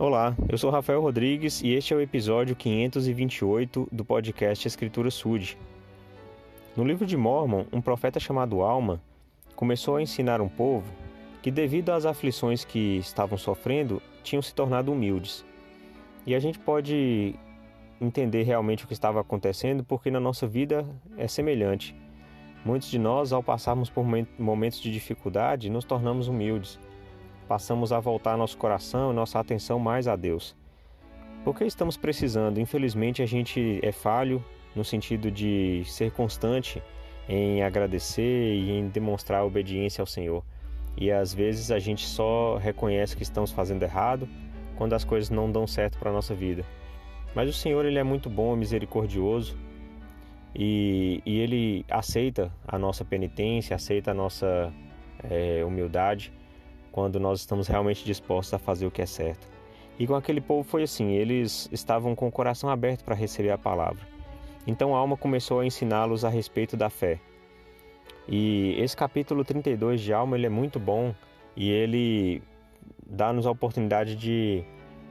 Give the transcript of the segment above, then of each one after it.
Olá, eu sou Rafael Rodrigues e este é o episódio 528 do podcast Escritura Sud. No livro de Mormon, um profeta chamado Alma começou a ensinar um povo que, devido às aflições que estavam sofrendo, tinham se tornado humildes. E a gente pode entender realmente o que estava acontecendo porque na nossa vida é semelhante. Muitos de nós, ao passarmos por momentos de dificuldade, nos tornamos humildes passamos a voltar nosso coração e nossa atenção mais a Deus. Porque estamos precisando, infelizmente a gente é falho no sentido de ser constante em agradecer e em demonstrar obediência ao Senhor. E às vezes a gente só reconhece que estamos fazendo errado quando as coisas não dão certo para a nossa vida. Mas o Senhor ele é muito bom, misericordioso e, e ele aceita a nossa penitência, aceita a nossa é, humildade quando nós estamos realmente dispostos a fazer o que é certo. E com aquele povo foi assim, eles estavam com o coração aberto para receber a palavra. Então a alma começou a ensiná-los a respeito da fé. E esse capítulo 32 de Alma ele é muito bom e ele dá-nos a oportunidade de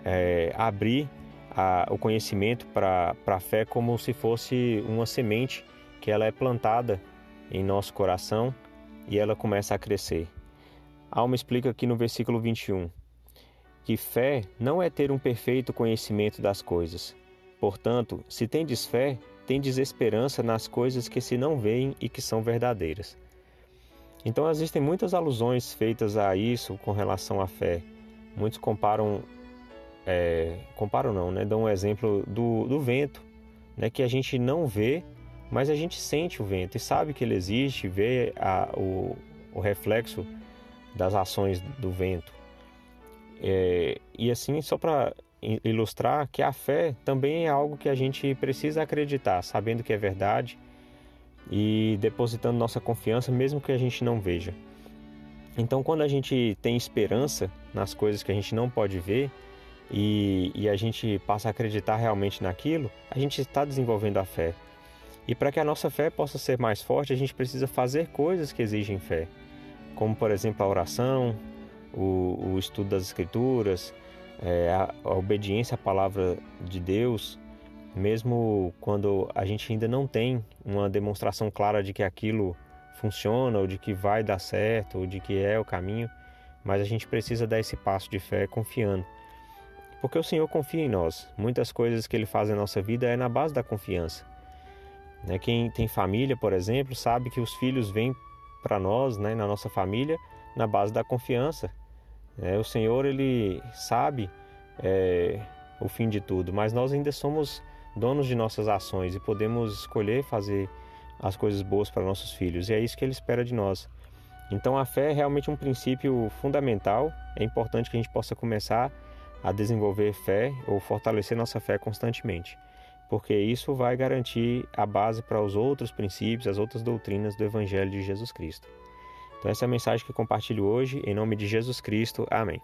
é, abrir a, o conhecimento para a fé como se fosse uma semente que ela é plantada em nosso coração e ela começa a crescer. Alma explica aqui no versículo 21 que fé não é ter um perfeito conhecimento das coisas. Portanto, se tendes fé, tendes esperança nas coisas que se não veem e que são verdadeiras. Então existem muitas alusões feitas a isso com relação à fé. Muitos comparam, é, comparam não, né? Dão um exemplo do, do vento, né? Que a gente não vê, mas a gente sente o vento e sabe que ele existe, vê a, o, o reflexo das ações do vento. É, e assim, só para ilustrar que a fé também é algo que a gente precisa acreditar, sabendo que é verdade e depositando nossa confiança, mesmo que a gente não veja. Então, quando a gente tem esperança nas coisas que a gente não pode ver e, e a gente passa a acreditar realmente naquilo, a gente está desenvolvendo a fé. E para que a nossa fé possa ser mais forte, a gente precisa fazer coisas que exigem fé como por exemplo a oração, o, o estudo das Escrituras, é, a, a obediência à palavra de Deus, mesmo quando a gente ainda não tem uma demonstração clara de que aquilo funciona, ou de que vai dar certo, ou de que é o caminho, mas a gente precisa dar esse passo de fé confiando. Porque o Senhor confia em nós. Muitas coisas que Ele faz na nossa vida é na base da confiança. Né? Quem tem família, por exemplo, sabe que os filhos vêm para nós, né, na nossa família, na base da confiança. É, o Senhor ele sabe é, o fim de tudo, mas nós ainda somos donos de nossas ações e podemos escolher fazer as coisas boas para nossos filhos. E é isso que Ele espera de nós. Então a fé é realmente um princípio fundamental. É importante que a gente possa começar a desenvolver fé ou fortalecer nossa fé constantemente porque isso vai garantir a base para os outros princípios, as outras doutrinas do Evangelho de Jesus Cristo. Então, essa é a mensagem que compartilho hoje, em nome de Jesus Cristo. Amém.